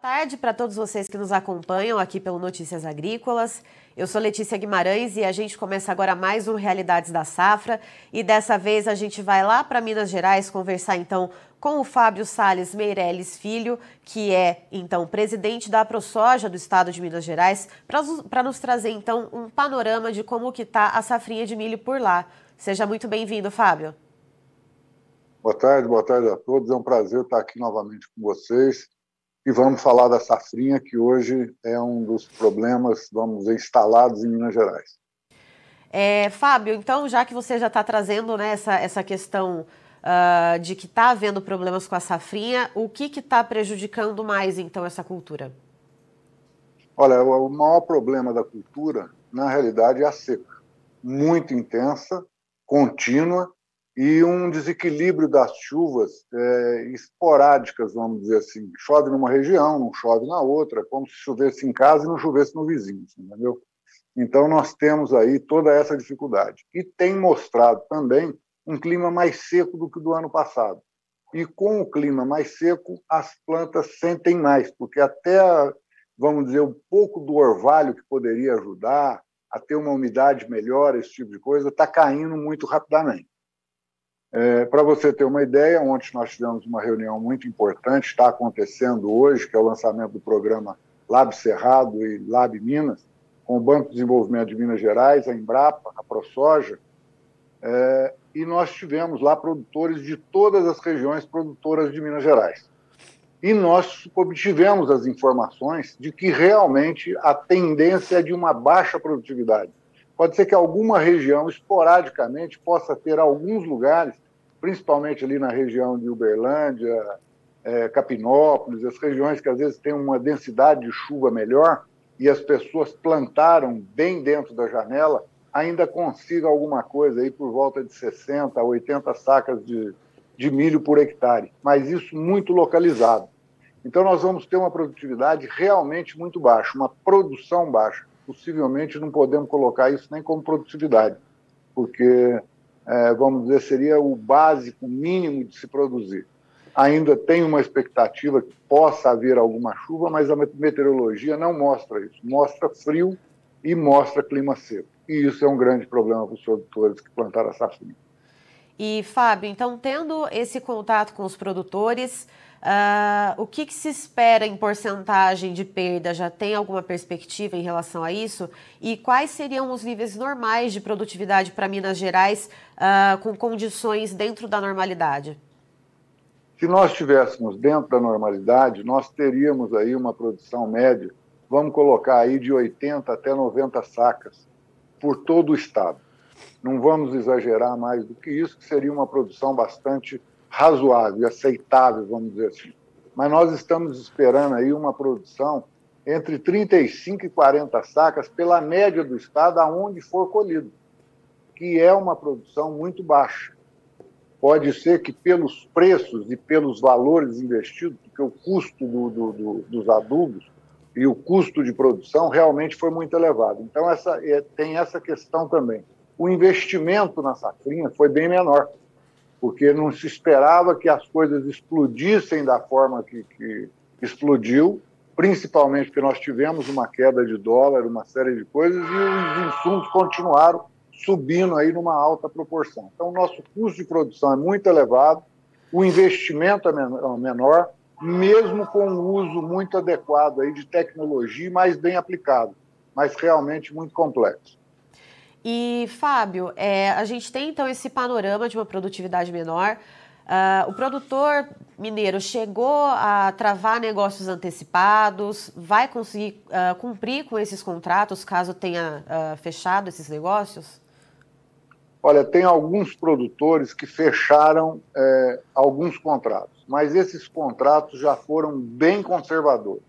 Tarde para todos vocês que nos acompanham aqui pelo Notícias Agrícolas. Eu sou Letícia Guimarães e a gente começa agora mais um Realidades da Safra. E dessa vez a gente vai lá para Minas Gerais conversar então com o Fábio Sales Meirelles Filho, que é então presidente da ProSoja do estado de Minas Gerais, para nos trazer então um panorama de como que está a safrinha de milho por lá. Seja muito bem-vindo, Fábio. Boa tarde, boa tarde a todos. É um prazer estar aqui novamente com vocês e vamos falar da safrinha, que hoje é um dos problemas, vamos dizer, instalados em Minas Gerais. É, Fábio, então, já que você já está trazendo né, essa, essa questão uh, de que está havendo problemas com a safrinha, o que está prejudicando mais, então, essa cultura? Olha, o maior problema da cultura, na realidade, é a seca. Muito intensa, contínua, e um desequilíbrio das chuvas é, esporádicas, vamos dizer assim. Chove numa região, não chove na outra, como se chovesse em casa e não chovesse no vizinho, entendeu? Então, nós temos aí toda essa dificuldade. E tem mostrado também um clima mais seco do que o do ano passado. E com o clima mais seco, as plantas sentem mais, porque até, vamos dizer, um pouco do orvalho que poderia ajudar a ter uma umidade melhor, esse tipo de coisa, está caindo muito rapidamente. É, Para você ter uma ideia, ontem nós tivemos uma reunião muito importante, está acontecendo hoje, que é o lançamento do programa Lab Cerrado e Lab Minas, com o Banco de Desenvolvimento de Minas Gerais, a Embrapa, a ProSoja, é, e nós tivemos lá produtores de todas as regiões produtoras de Minas Gerais. E nós obtivemos as informações de que realmente a tendência é de uma baixa produtividade. Pode ser que alguma região, esporadicamente, possa ter alguns lugares, principalmente ali na região de Uberlândia, é, Capinópolis, as regiões que às vezes têm uma densidade de chuva melhor e as pessoas plantaram bem dentro da janela, ainda consiga alguma coisa aí por volta de 60 a 80 sacas de, de milho por hectare, mas isso muito localizado. Então nós vamos ter uma produtividade realmente muito baixa, uma produção baixa possivelmente não podemos colocar isso nem como produtividade, porque, é, vamos dizer, seria o básico mínimo de se produzir. Ainda tem uma expectativa que possa haver alguma chuva, mas a meteorologia não mostra isso. Mostra frio e mostra clima seco. E isso é um grande problema para os produtores que plantaram safrinha. E, Fábio, então, tendo esse contato com os produtores, Uh, o que, que, se espera em porcentagem de perda? Já tem alguma perspectiva em relação a isso? E quais seriam os níveis normais de produtividade para Minas Gerais uh, com condições dentro da normalidade? Se nós estivéssemos dentro da normalidade, nós teríamos aí uma produção média, vamos colocar aí de 80 até 90 sacas por todo o estado. Não vamos exagerar mais do que isso, que seria uma produção bastante razoável, aceitável, vamos dizer assim. Mas nós estamos esperando aí uma produção entre 35 e 40 sacas pela média do estado aonde for colhido, que é uma produção muito baixa. Pode ser que pelos preços e pelos valores investidos, porque o custo do, do, do, dos adubos e o custo de produção realmente foi muito elevado. Então essa, é, tem essa questão também. O investimento na safrinha foi bem menor porque não se esperava que as coisas explodissem da forma que, que explodiu, principalmente porque nós tivemos uma queda de dólar, uma série de coisas, e os insumos continuaram subindo aí numa alta proporção. Então, o nosso custo de produção é muito elevado, o investimento é menor, mesmo com um uso muito adequado aí de tecnologia, mais bem aplicado, mas realmente muito complexo. E, Fábio, é, a gente tem então esse panorama de uma produtividade menor. Uh, o produtor mineiro chegou a travar negócios antecipados, vai conseguir uh, cumprir com esses contratos caso tenha uh, fechado esses negócios? Olha, tem alguns produtores que fecharam é, alguns contratos, mas esses contratos já foram bem conservadores.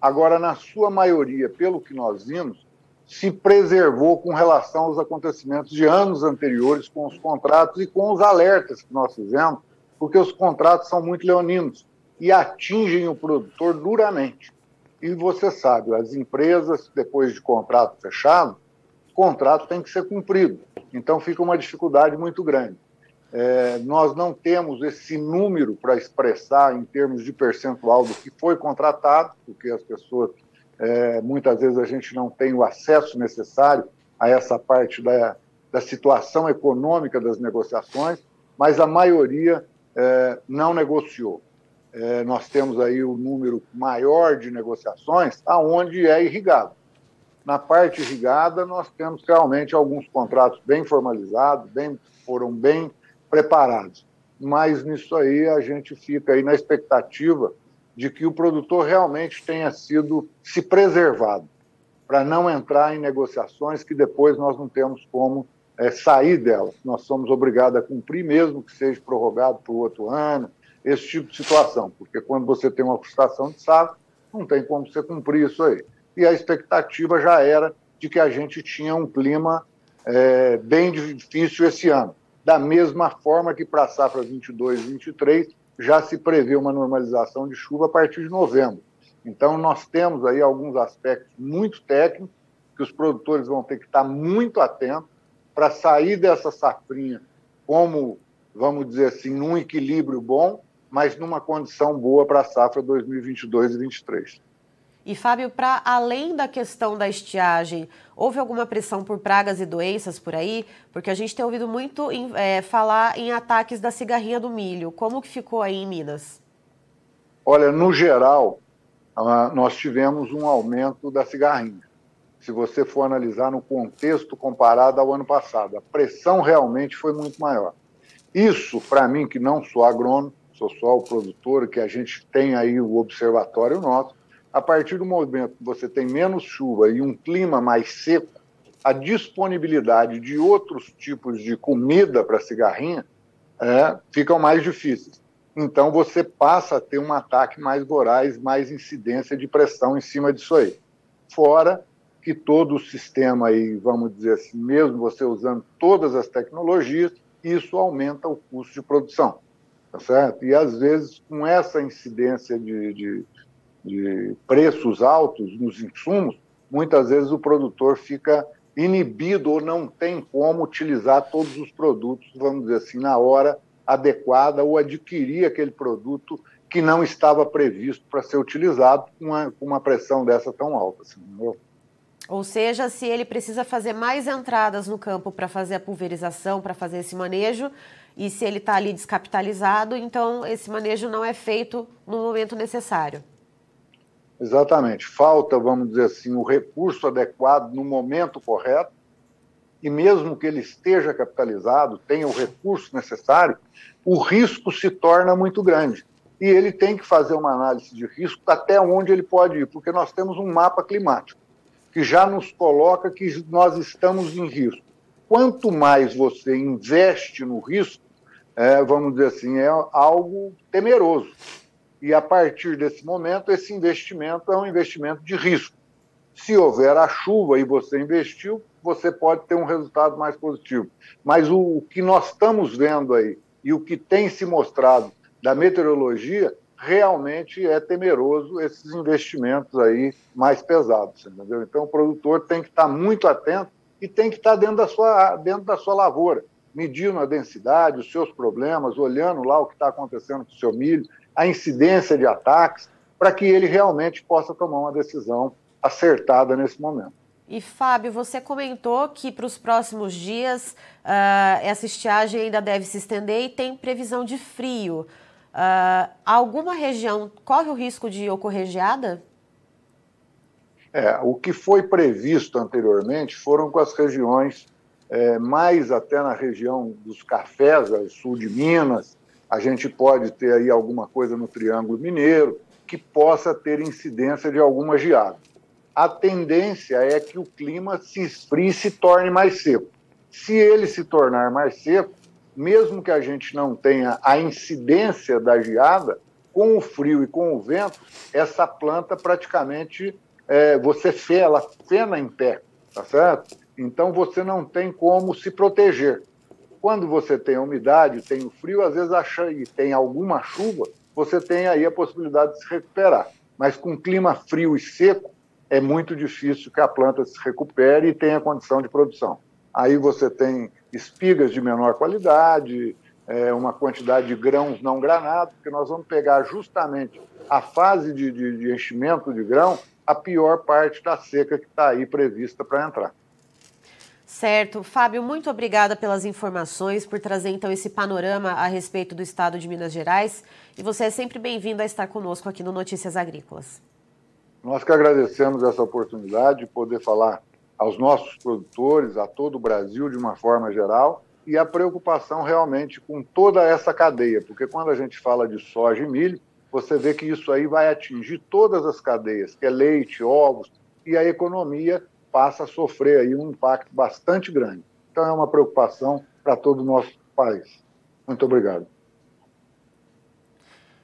Agora, na sua maioria, pelo que nós vimos, se preservou com relação aos acontecimentos de anos anteriores, com os contratos e com os alertas que nós fizemos, porque os contratos são muito leoninos e atingem o produtor duramente. E você sabe, as empresas, depois de contrato fechado, o contrato tem que ser cumprido. Então fica uma dificuldade muito grande. É, nós não temos esse número para expressar em termos de percentual do que foi contratado, porque as pessoas, é, muitas vezes, a gente não tem o acesso necessário a essa parte da, da situação econômica das negociações, mas a maioria é, não negociou. É, nós temos aí o número maior de negociações aonde é irrigado. Na parte irrigada, nós temos realmente alguns contratos bem formalizados, bem, foram bem preparados. Mas nisso aí a gente fica aí na expectativa de que o produtor realmente tenha sido se preservado para não entrar em negociações que depois nós não temos como é, sair delas. Nós somos obrigados a cumprir, mesmo que seja prorrogado por outro ano, esse tipo de situação, porque quando você tem uma frustração de safra, não tem como você cumprir isso aí. E a expectativa já era de que a gente tinha um clima é, bem difícil esse ano da mesma forma que para a safra 22 23 já se prevê uma normalização de chuva a partir de novembro. Então, nós temos aí alguns aspectos muito técnicos que os produtores vão ter que estar muito atentos para sair dessa safrinha como, vamos dizer assim, num equilíbrio bom, mas numa condição boa para a safra 2022 e 2023. E, Fábio, para além da questão da estiagem, houve alguma pressão por pragas e doenças por aí? Porque a gente tem ouvido muito em, é, falar em ataques da cigarrinha do milho. Como que ficou aí em Minas? Olha, no geral, ah, nós tivemos um aumento da cigarrinha. Se você for analisar no contexto comparado ao ano passado, a pressão realmente foi muito maior. Isso, para mim, que não sou agrônomo, sou só o produtor, que a gente tem aí o observatório nosso, a partir do momento que você tem menos chuva e um clima mais seco, a disponibilidade de outros tipos de comida para cigarrinha é, ficam mais difíceis. Então você passa a ter um ataque mais voraz, mais incidência de pressão em cima disso aí. Fora que todo o sistema aí, vamos dizer assim, mesmo você usando todas as tecnologias, isso aumenta o custo de produção, tá certo? E às vezes com essa incidência de, de de preços altos nos insumos, muitas vezes o produtor fica inibido ou não tem como utilizar todos os produtos, vamos dizer assim, na hora adequada ou adquirir aquele produto que não estava previsto para ser utilizado com uma, com uma pressão dessa tão alta. Assim, ou seja, se ele precisa fazer mais entradas no campo para fazer a pulverização, para fazer esse manejo, e se ele está ali descapitalizado, então esse manejo não é feito no momento necessário. Exatamente. Falta, vamos dizer assim, o recurso adequado no momento correto, e mesmo que ele esteja capitalizado, tenha o recurso necessário, o risco se torna muito grande. E ele tem que fazer uma análise de risco até onde ele pode ir, porque nós temos um mapa climático que já nos coloca que nós estamos em risco. Quanto mais você investe no risco, é, vamos dizer assim, é algo temeroso. E a partir desse momento, esse investimento é um investimento de risco. Se houver a chuva e você investiu, você pode ter um resultado mais positivo. Mas o, o que nós estamos vendo aí e o que tem se mostrado da meteorologia realmente é temeroso esses investimentos aí mais pesados, entendeu? Então o produtor tem que estar muito atento e tem que estar dentro da sua, dentro da sua lavoura, medindo a densidade, os seus problemas, olhando lá o que está acontecendo com o seu milho, a incidência de ataques, para que ele realmente possa tomar uma decisão acertada nesse momento. E Fábio, você comentou que para os próximos dias uh, essa estiagem ainda deve se estender e tem previsão de frio. Uh, alguma região corre o risco de ocorrer geada? É, o que foi previsto anteriormente foram com as regiões, é, mais até na região dos cafés, sul de Minas, a gente pode ter aí alguma coisa no Triângulo Mineiro que possa ter incidência de alguma geada. A tendência é que o clima se esfrie e se torne mais seco. Se ele se tornar mais seco, mesmo que a gente não tenha a incidência da geada, com o frio e com o vento, essa planta praticamente é, você fena, ela fena em pé, tá certo? Então você não tem como se proteger. Quando você tem umidade, tem o frio, às vezes acha, e tem alguma chuva, você tem aí a possibilidade de se recuperar. Mas com clima frio e seco, é muito difícil que a planta se recupere e tenha condição de produção. Aí você tem espigas de menor qualidade, é, uma quantidade de grãos não granados, porque nós vamos pegar justamente a fase de, de, de enchimento de grão, a pior parte da seca que está aí prevista para entrar. Certo. Fábio, muito obrigada pelas informações, por trazer então esse panorama a respeito do estado de Minas Gerais. E você é sempre bem-vindo a estar conosco aqui no Notícias Agrícolas. Nós que agradecemos essa oportunidade de poder falar aos nossos produtores, a todo o Brasil de uma forma geral, e a preocupação realmente com toda essa cadeia, porque quando a gente fala de soja e milho, você vê que isso aí vai atingir todas as cadeias, que é leite, ovos, e a economia passa a sofrer aí um impacto bastante grande. Então é uma preocupação para todo o nosso país. Muito obrigado.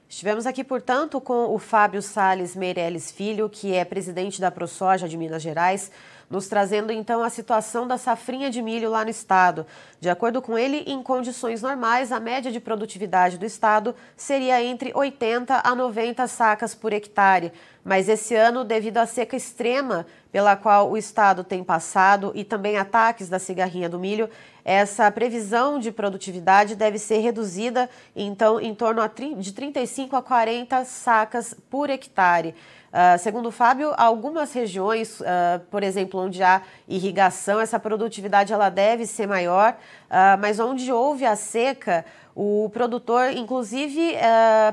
Estivemos aqui, portanto, com o Fábio Sales Meirelles Filho, que é presidente da ProSoja de Minas Gerais, nos trazendo então a situação da safrinha de milho lá no estado. De acordo com ele, em condições normais, a média de produtividade do estado seria entre 80 a 90 sacas por hectare. Mas esse ano, devido à seca extrema pela qual o estado tem passado e também ataques da cigarrinha do milho, essa previsão de produtividade deve ser reduzida, então, em torno de 35 a 40 sacas por hectare. Uh, segundo o Fábio, algumas regiões, uh, por exemplo, onde há irrigação, essa produtividade ela deve ser maior, uh, mas onde houve a seca, o produtor, inclusive,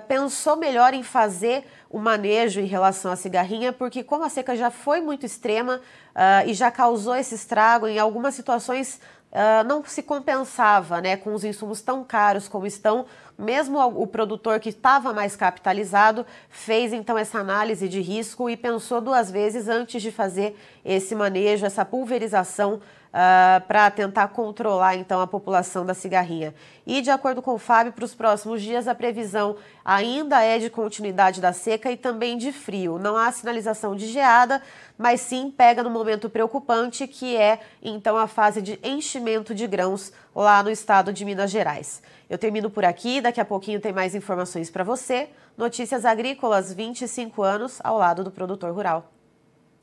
pensou melhor em fazer o manejo em relação à cigarrinha, porque como a seca já foi muito extrema e já causou esse estrago, em algumas situações não se compensava né, com os insumos tão caros como estão. Mesmo o produtor que estava mais capitalizado fez então essa análise de risco e pensou duas vezes antes de fazer esse manejo, essa pulverização uh, ah, para tentar controlar então a população da cigarrinha. E de acordo com o Fábio, para os próximos dias a previsão ainda é de continuidade da seca e também de frio. Não há sinalização de geada, mas sim pega no momento preocupante que é então a fase de enchimento de grãos lá no estado de Minas Gerais. Eu termino por aqui, daqui a pouquinho tem mais informações para você. Notícias Agrícolas, 25 anos ao lado do produtor rural.